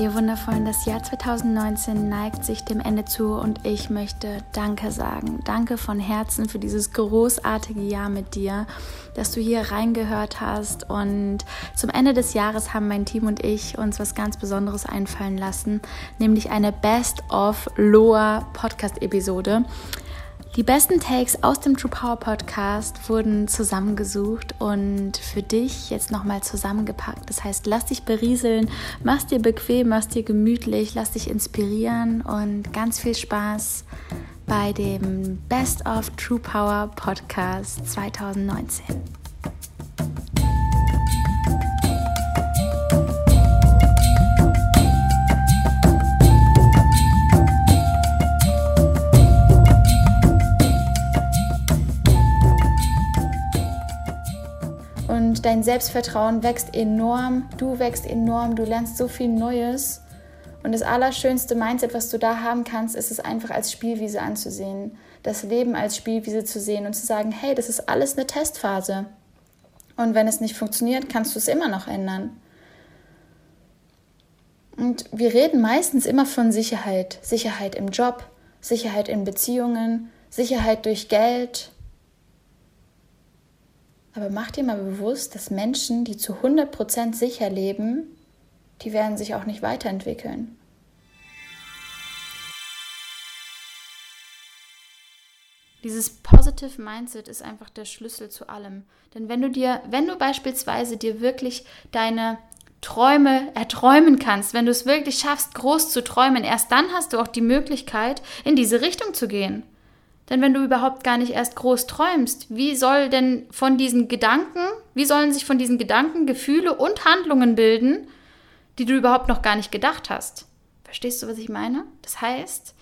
Ihr Wundervollen, das Jahr 2019 neigt sich dem Ende zu und ich möchte Danke sagen. Danke von Herzen für dieses großartige Jahr mit dir, dass du hier reingehört hast. Und zum Ende des Jahres haben mein Team und ich uns was ganz Besonderes einfallen lassen, nämlich eine Best of Loa Podcast-Episode. Die besten Takes aus dem True Power Podcast wurden zusammengesucht und für dich jetzt nochmal zusammengepackt. Das heißt, lass dich berieseln, mach dir bequem, mach dir gemütlich, lass dich inspirieren und ganz viel Spaß bei dem Best of True Power Podcast 2019. dein Selbstvertrauen wächst enorm, du wächst enorm, du lernst so viel Neues. Und das allerschönste Mindset, was du da haben kannst, ist es einfach als Spielwiese anzusehen. Das Leben als Spielwiese zu sehen und zu sagen, hey, das ist alles eine Testphase. Und wenn es nicht funktioniert, kannst du es immer noch ändern. Und wir reden meistens immer von Sicherheit. Sicherheit im Job, Sicherheit in Beziehungen, Sicherheit durch Geld, aber mach dir mal bewusst, dass Menschen, die zu 100% sicher leben, die werden sich auch nicht weiterentwickeln. Dieses Positive Mindset ist einfach der Schlüssel zu allem. Denn wenn du dir, wenn du beispielsweise dir wirklich deine Träume erträumen kannst, wenn du es wirklich schaffst, groß zu träumen, erst dann hast du auch die Möglichkeit, in diese Richtung zu gehen. Denn wenn du überhaupt gar nicht erst groß träumst, wie soll denn von diesen Gedanken, wie sollen sich von diesen Gedanken Gefühle und Handlungen bilden, die du überhaupt noch gar nicht gedacht hast? Verstehst du, was ich meine? Das heißt,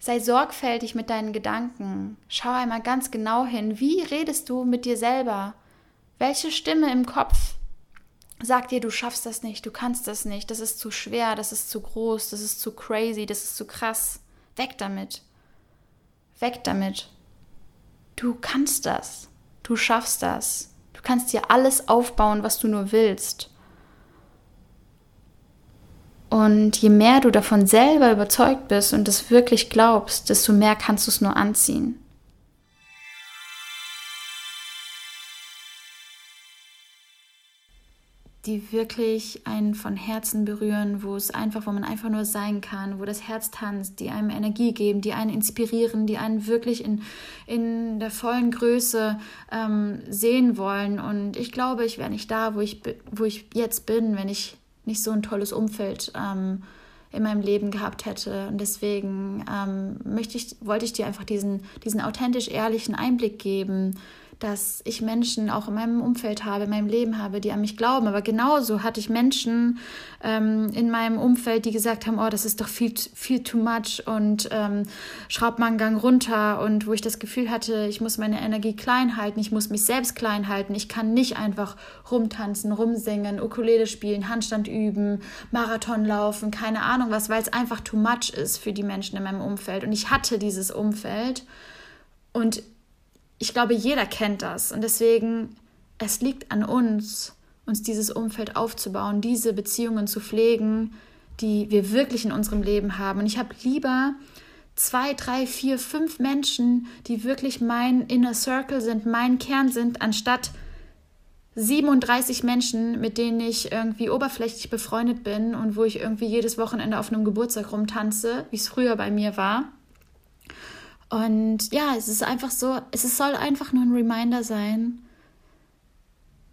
sei sorgfältig mit deinen Gedanken. Schau einmal ganz genau hin, wie redest du mit dir selber? Welche Stimme im Kopf sagt dir, du schaffst das nicht, du kannst das nicht, das ist zu schwer, das ist zu groß, das ist zu crazy, das ist zu krass. Weg damit. Weg damit. Du kannst das. Du schaffst das. Du kannst dir alles aufbauen, was du nur willst. Und je mehr du davon selber überzeugt bist und es wirklich glaubst, desto mehr kannst du es nur anziehen. Die wirklich einen von Herzen berühren, wo es einfach, wo man einfach nur sein kann, wo das Herz tanzt, die einem Energie geben, die einen inspirieren, die einen wirklich in, in der vollen Größe ähm, sehen wollen. Und ich glaube, ich wäre nicht da, wo ich, wo ich jetzt bin, wenn ich nicht so ein tolles Umfeld ähm, in meinem Leben gehabt hätte. Und deswegen ähm, möchte ich, wollte ich dir einfach diesen, diesen authentisch ehrlichen Einblick geben dass ich Menschen auch in meinem Umfeld habe, in meinem Leben habe, die an mich glauben. Aber genauso hatte ich Menschen ähm, in meinem Umfeld, die gesagt haben, oh, das ist doch viel, viel too much und ähm, schraub mal einen Gang runter und wo ich das Gefühl hatte, ich muss meine Energie klein halten, ich muss mich selbst klein halten, ich kann nicht einfach rumtanzen, rumsingen, Ukulele spielen, Handstand üben, Marathon laufen, keine Ahnung was, weil es einfach too much ist für die Menschen in meinem Umfeld. Und ich hatte dieses Umfeld und ich glaube, jeder kennt das. Und deswegen, es liegt an uns, uns dieses Umfeld aufzubauen, diese Beziehungen zu pflegen, die wir wirklich in unserem Leben haben. Und ich habe lieber zwei, drei, vier, fünf Menschen, die wirklich mein Inner Circle sind, mein Kern sind, anstatt 37 Menschen, mit denen ich irgendwie oberflächlich befreundet bin und wo ich irgendwie jedes Wochenende auf einem Geburtstag rumtanze, wie es früher bei mir war. Und ja, es ist einfach so, es soll einfach nur ein Reminder sein.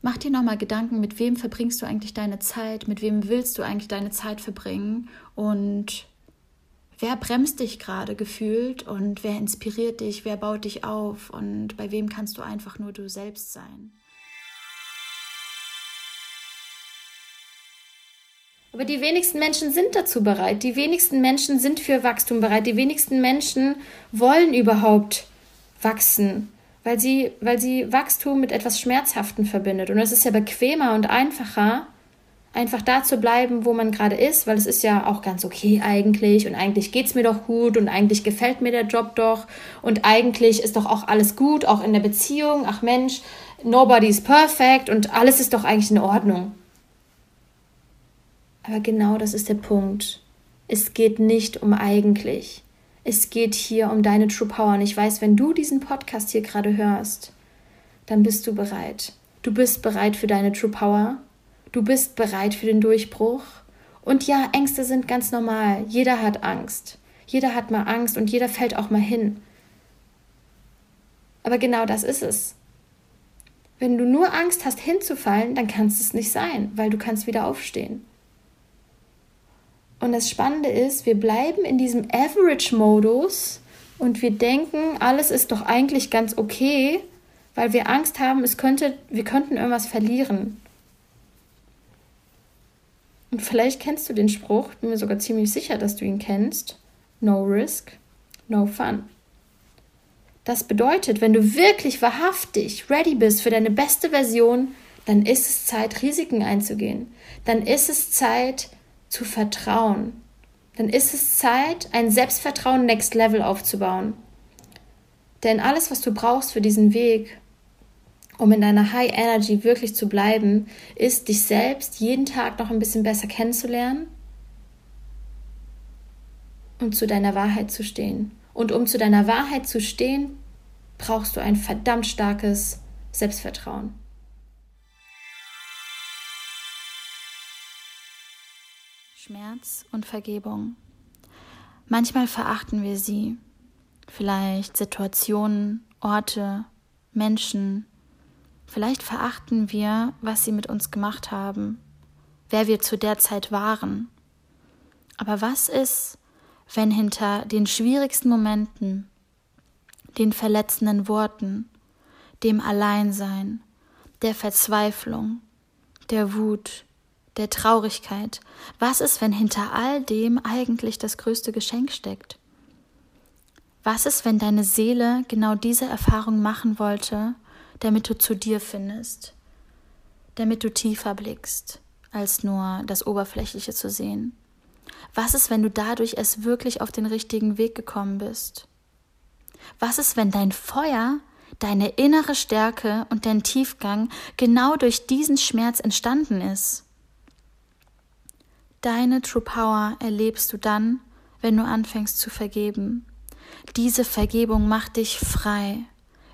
Mach dir nochmal Gedanken, mit wem verbringst du eigentlich deine Zeit, mit wem willst du eigentlich deine Zeit verbringen? Und wer bremst dich gerade gefühlt? Und wer inspiriert dich, wer baut dich auf? Und bei wem kannst du einfach nur du selbst sein. Aber die wenigsten Menschen sind dazu bereit. Die wenigsten Menschen sind für Wachstum bereit. Die wenigsten Menschen wollen überhaupt wachsen, weil sie, weil sie Wachstum mit etwas Schmerzhaftem verbindet. Und es ist ja bequemer und einfacher, einfach da zu bleiben, wo man gerade ist, weil es ist ja auch ganz okay eigentlich und eigentlich geht es mir doch gut und eigentlich gefällt mir der Job doch und eigentlich ist doch auch alles gut, auch in der Beziehung. Ach Mensch, nobody is perfect und alles ist doch eigentlich in Ordnung. Aber genau das ist der Punkt. Es geht nicht um eigentlich. Es geht hier um deine True Power. Und ich weiß, wenn du diesen Podcast hier gerade hörst, dann bist du bereit. Du bist bereit für deine True Power. Du bist bereit für den Durchbruch. Und ja, Ängste sind ganz normal. Jeder hat Angst. Jeder hat mal Angst und jeder fällt auch mal hin. Aber genau das ist es. Wenn du nur Angst hast, hinzufallen, dann kannst es nicht sein, weil du kannst wieder aufstehen. Und das Spannende ist, wir bleiben in diesem Average-Modus und wir denken, alles ist doch eigentlich ganz okay, weil wir Angst haben, es könnte, wir könnten irgendwas verlieren. Und vielleicht kennst du den Spruch, bin mir sogar ziemlich sicher, dass du ihn kennst. No risk, no fun. Das bedeutet, wenn du wirklich wahrhaftig ready bist für deine beste Version, dann ist es Zeit, Risiken einzugehen. Dann ist es Zeit zu vertrauen. Dann ist es Zeit, ein Selbstvertrauen Next Level aufzubauen. Denn alles, was du brauchst für diesen Weg, um in deiner High Energy wirklich zu bleiben, ist, dich selbst jeden Tag noch ein bisschen besser kennenzulernen und zu deiner Wahrheit zu stehen. Und um zu deiner Wahrheit zu stehen, brauchst du ein verdammt starkes Selbstvertrauen. Schmerz und Vergebung. Manchmal verachten wir sie, vielleicht Situationen, Orte, Menschen. Vielleicht verachten wir, was sie mit uns gemacht haben, wer wir zu der Zeit waren. Aber was ist, wenn hinter den schwierigsten Momenten, den verletzenden Worten, dem Alleinsein, der Verzweiflung, der Wut, der Traurigkeit, was ist, wenn hinter all dem eigentlich das größte Geschenk steckt? Was ist, wenn deine Seele genau diese Erfahrung machen wollte, damit du zu dir findest, damit du tiefer blickst, als nur das Oberflächliche zu sehen? Was ist, wenn du dadurch es wirklich auf den richtigen Weg gekommen bist? Was ist, wenn dein Feuer, deine innere Stärke und dein Tiefgang genau durch diesen Schmerz entstanden ist? Deine True Power erlebst du dann, wenn du anfängst zu vergeben. Diese Vergebung macht dich frei.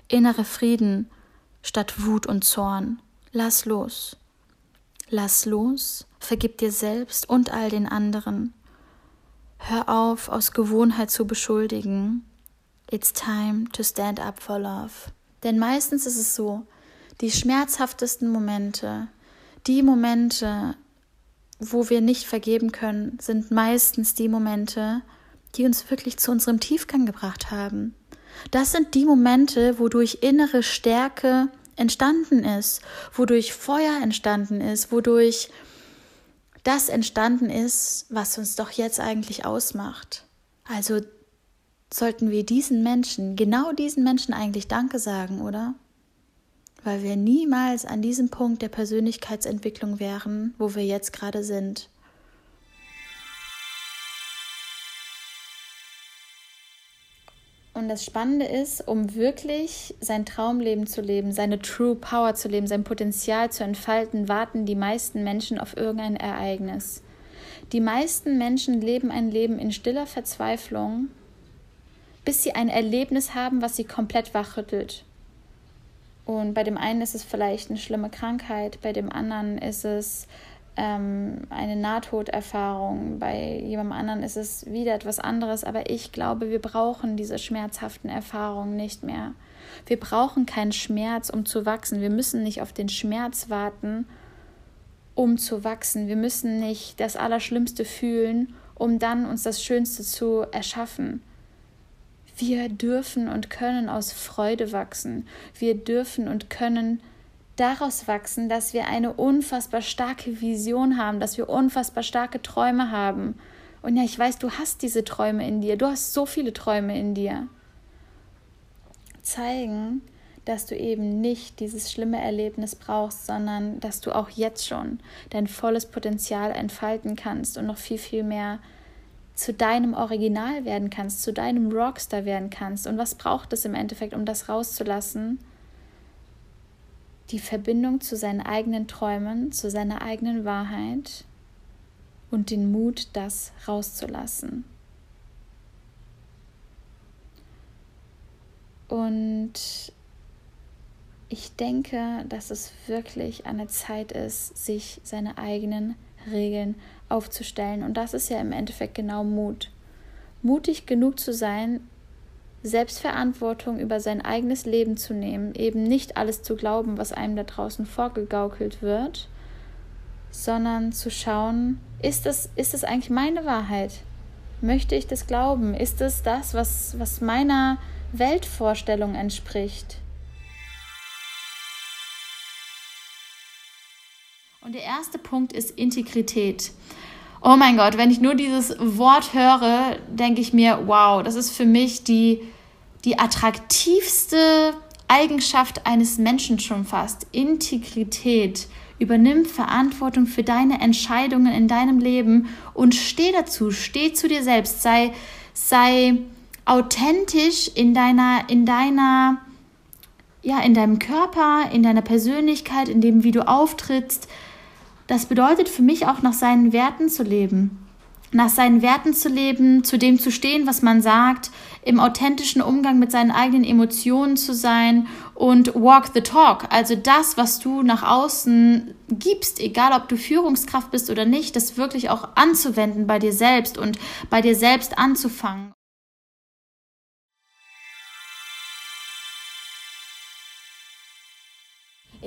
Innere Frieden statt Wut und Zorn. Lass los. Lass los, vergib dir selbst und all den anderen. Hör auf, aus Gewohnheit zu beschuldigen. It's time to stand up for love. Denn meistens ist es so, die schmerzhaftesten Momente, die Momente, wo wir nicht vergeben können, sind meistens die Momente, die uns wirklich zu unserem Tiefgang gebracht haben. Das sind die Momente, wodurch innere Stärke entstanden ist, wodurch Feuer entstanden ist, wodurch das entstanden ist, was uns doch jetzt eigentlich ausmacht. Also sollten wir diesen Menschen, genau diesen Menschen eigentlich Danke sagen, oder? Weil wir niemals an diesem Punkt der Persönlichkeitsentwicklung wären, wo wir jetzt gerade sind. Und das Spannende ist, um wirklich sein Traumleben zu leben, seine True Power zu leben, sein Potenzial zu entfalten, warten die meisten Menschen auf irgendein Ereignis. Die meisten Menschen leben ein Leben in stiller Verzweiflung, bis sie ein Erlebnis haben, was sie komplett wachrüttelt. Und bei dem einen ist es vielleicht eine schlimme Krankheit, bei dem anderen ist es ähm, eine Nahtoderfahrung, bei jemandem anderen ist es wieder etwas anderes, aber ich glaube, wir brauchen diese schmerzhaften Erfahrungen nicht mehr. Wir brauchen keinen Schmerz, um zu wachsen. Wir müssen nicht auf den Schmerz warten, um zu wachsen. Wir müssen nicht das Allerschlimmste fühlen, um dann uns das Schönste zu erschaffen. Wir dürfen und können aus Freude wachsen. Wir dürfen und können daraus wachsen, dass wir eine unfassbar starke Vision haben, dass wir unfassbar starke Träume haben. Und ja, ich weiß, du hast diese Träume in dir. Du hast so viele Träume in dir. Zeigen, dass du eben nicht dieses schlimme Erlebnis brauchst, sondern dass du auch jetzt schon dein volles Potenzial entfalten kannst und noch viel, viel mehr zu deinem Original werden kannst, zu deinem Rockstar werden kannst. Und was braucht es im Endeffekt, um das rauszulassen? die Verbindung zu seinen eigenen Träumen, zu seiner eigenen Wahrheit und den Mut, das rauszulassen. Und ich denke, dass es wirklich eine Zeit ist, sich seine eigenen Regeln aufzustellen. Und das ist ja im Endeffekt genau Mut. Mutig genug zu sein, Selbstverantwortung über sein eigenes Leben zu nehmen, eben nicht alles zu glauben, was einem da draußen vorgegaukelt wird, sondern zu schauen, ist das, ist das eigentlich meine Wahrheit? Möchte ich das glauben? Ist es das, was, was meiner Weltvorstellung entspricht? Und der erste Punkt ist Integrität. Oh mein Gott, wenn ich nur dieses Wort höre, denke ich mir, wow, das ist für mich die, die attraktivste Eigenschaft eines Menschen schon fast. Integrität. Übernimm Verantwortung für deine Entscheidungen in deinem Leben und steh dazu, steh zu dir selbst, sei, sei authentisch in deiner, in deiner, ja, in deinem Körper, in deiner Persönlichkeit, in dem, wie du auftrittst. Das bedeutet für mich auch nach seinen Werten zu leben. Nach seinen Werten zu leben, zu dem zu stehen, was man sagt, im authentischen Umgang mit seinen eigenen Emotionen zu sein und walk the talk. Also das, was du nach außen gibst, egal ob du Führungskraft bist oder nicht, das wirklich auch anzuwenden bei dir selbst und bei dir selbst anzufangen.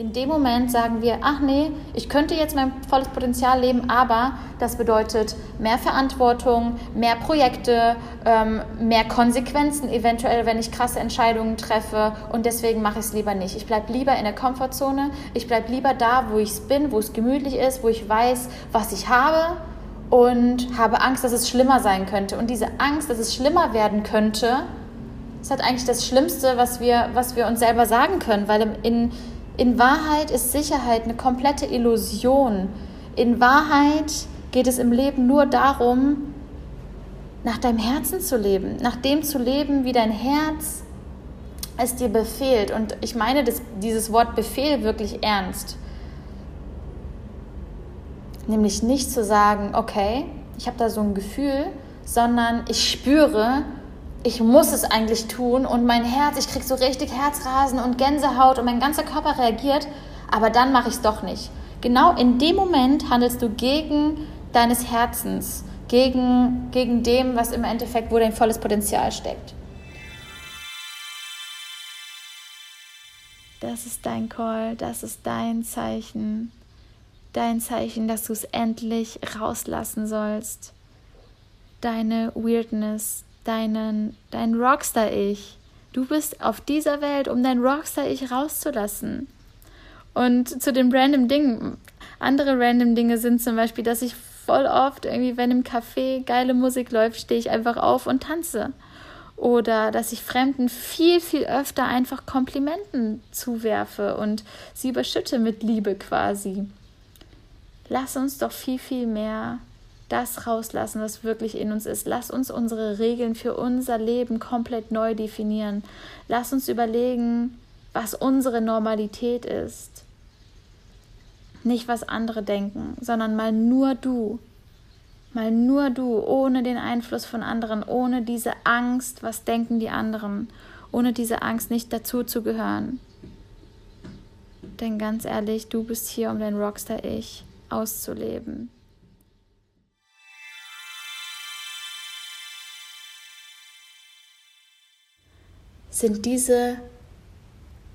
In dem Moment sagen wir, ach nee, ich könnte jetzt mein volles Potenzial leben, aber das bedeutet mehr Verantwortung, mehr Projekte, ähm, mehr Konsequenzen eventuell, wenn ich krasse Entscheidungen treffe und deswegen mache ich es lieber nicht. Ich bleibe lieber in der Komfortzone, ich bleibe lieber da, wo ich bin, wo es gemütlich ist, wo ich weiß, was ich habe und habe Angst, dass es schlimmer sein könnte. Und diese Angst, dass es schlimmer werden könnte, ist halt eigentlich das Schlimmste, was wir, was wir uns selber sagen können, weil in in Wahrheit ist Sicherheit eine komplette Illusion. In Wahrheit geht es im Leben nur darum, nach deinem Herzen zu leben, nach dem zu leben, wie dein Herz es dir befehlt. Und ich meine das, dieses Wort Befehl wirklich ernst. Nämlich nicht zu sagen, okay, ich habe da so ein Gefühl, sondern ich spüre, ich muss es eigentlich tun und mein Herz, ich kriege so richtig Herzrasen und Gänsehaut und mein ganzer Körper reagiert, aber dann mache ich es doch nicht. Genau in dem Moment handelst du gegen deines Herzens, gegen, gegen dem, was im Endeffekt, wo dein volles Potenzial steckt. Das ist dein Call, das ist dein Zeichen, dein Zeichen, dass du es endlich rauslassen sollst. Deine Weirdness, deinen, dein Rockstar-Ich. Du bist auf dieser Welt, um dein Rockstar-Ich rauszulassen. Und zu den random Dingen, andere random Dinge sind zum Beispiel, dass ich voll oft irgendwie, wenn im Café geile Musik läuft, stehe ich einfach auf und tanze. Oder dass ich Fremden viel, viel öfter einfach Komplimenten zuwerfe und sie überschütte mit Liebe quasi. Lass uns doch viel, viel mehr das rauslassen, was wirklich in uns ist. Lass uns unsere Regeln für unser Leben komplett neu definieren. Lass uns überlegen, was unsere Normalität ist. Nicht, was andere denken, sondern mal nur du. Mal nur du, ohne den Einfluss von anderen, ohne diese Angst, was denken die anderen, ohne diese Angst, nicht dazu zu gehören. Denn ganz ehrlich, du bist hier, um dein Rockstar-Ich auszuleben. Sind diese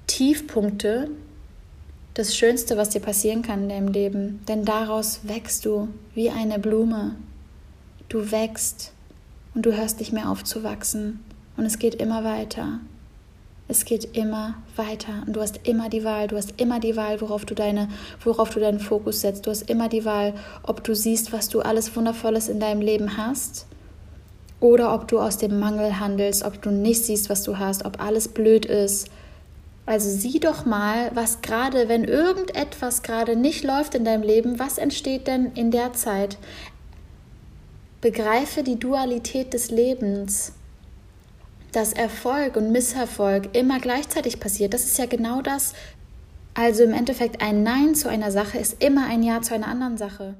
Tiefpunkte das Schönste, was dir passieren kann in deinem Leben. Denn daraus wächst du wie eine Blume. Du wächst und du hörst nicht mehr auf zu wachsen. Und es geht immer weiter. Es geht immer weiter und du hast immer die Wahl, du hast immer die Wahl, worauf du deine, worauf du deinen Fokus setzt. Du hast immer die Wahl, ob du siehst, was du alles Wundervolles in deinem Leben hast oder ob du aus dem Mangel handelst, ob du nicht siehst, was du hast, ob alles blöd ist. Also sieh doch mal, was gerade, wenn irgendetwas gerade nicht läuft in deinem Leben, was entsteht denn in der Zeit? Begreife die Dualität des Lebens, dass Erfolg und Misserfolg immer gleichzeitig passiert. Das ist ja genau das. Also im Endeffekt ein Nein zu einer Sache ist immer ein Ja zu einer anderen Sache.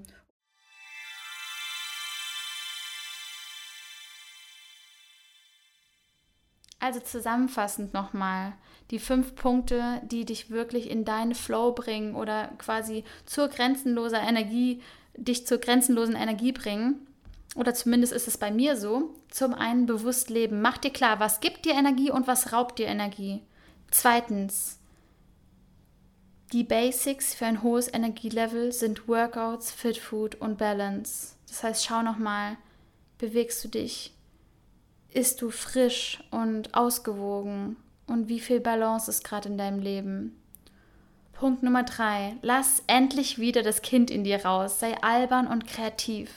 Also zusammenfassend nochmal die fünf Punkte, die dich wirklich in deinen Flow bringen oder quasi zur grenzenloser Energie, dich zur grenzenlosen Energie bringen. Oder zumindest ist es bei mir so. Zum einen bewusst leben. Mach dir klar, was gibt dir Energie und was raubt dir Energie. Zweitens, die Basics für ein hohes Energielevel sind Workouts, Fit Food und Balance. Das heißt, schau nochmal, bewegst du dich? Ist du frisch und ausgewogen? Und wie viel Balance ist gerade in deinem Leben? Punkt Nummer drei. Lass endlich wieder das Kind in dir raus. Sei albern und kreativ.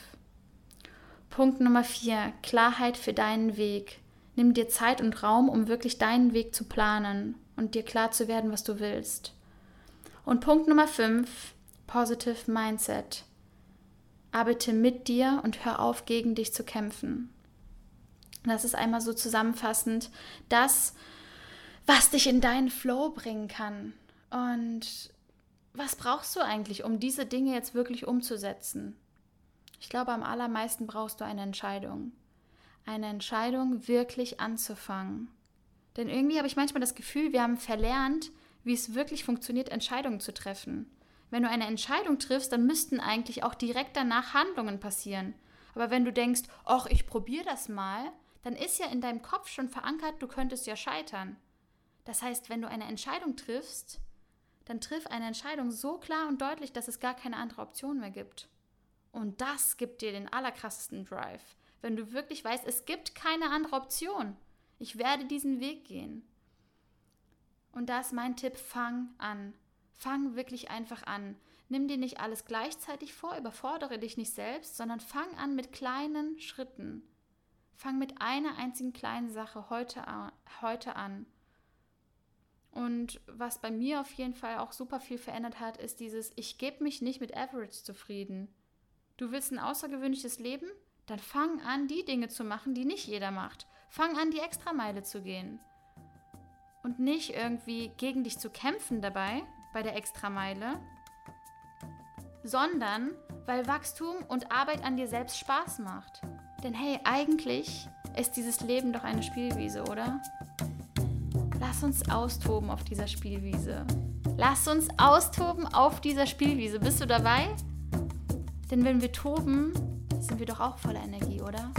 Punkt Nummer vier. Klarheit für deinen Weg. Nimm dir Zeit und Raum, um wirklich deinen Weg zu planen und dir klar zu werden, was du willst. Und Punkt Nummer fünf. Positive Mindset. Arbeite mit dir und hör auf, gegen dich zu kämpfen. Das ist einmal so zusammenfassend das, was dich in deinen Flow bringen kann. Und was brauchst du eigentlich, um diese Dinge jetzt wirklich umzusetzen? Ich glaube, am allermeisten brauchst du eine Entscheidung. Eine Entscheidung, wirklich anzufangen. Denn irgendwie habe ich manchmal das Gefühl, wir haben verlernt, wie es wirklich funktioniert, Entscheidungen zu treffen. Wenn du eine Entscheidung triffst, dann müssten eigentlich auch direkt danach Handlungen passieren. Aber wenn du denkst, ach, ich probiere das mal, dann ist ja in deinem Kopf schon verankert, du könntest ja scheitern. Das heißt, wenn du eine Entscheidung triffst, dann triff eine Entscheidung so klar und deutlich, dass es gar keine andere Option mehr gibt. Und das gibt dir den allerkrassesten Drive, wenn du wirklich weißt, es gibt keine andere Option. Ich werde diesen Weg gehen. Und da ist mein Tipp, fang an. Fang wirklich einfach an. Nimm dir nicht alles gleichzeitig vor, überfordere dich nicht selbst, sondern fang an mit kleinen Schritten. Fang mit einer einzigen kleinen Sache heute, heute an. Und was bei mir auf jeden Fall auch super viel verändert hat, ist dieses, ich gebe mich nicht mit Average zufrieden. Du willst ein außergewöhnliches Leben? Dann fang an, die Dinge zu machen, die nicht jeder macht. Fang an, die Extrameile zu gehen. Und nicht irgendwie gegen dich zu kämpfen dabei, bei der Extrameile, sondern weil Wachstum und Arbeit an dir selbst Spaß macht. Denn hey, eigentlich ist dieses Leben doch eine Spielwiese, oder? Lass uns austoben auf dieser Spielwiese. Lass uns austoben auf dieser Spielwiese. Bist du dabei? Denn wenn wir toben, sind wir doch auch voller Energie, oder?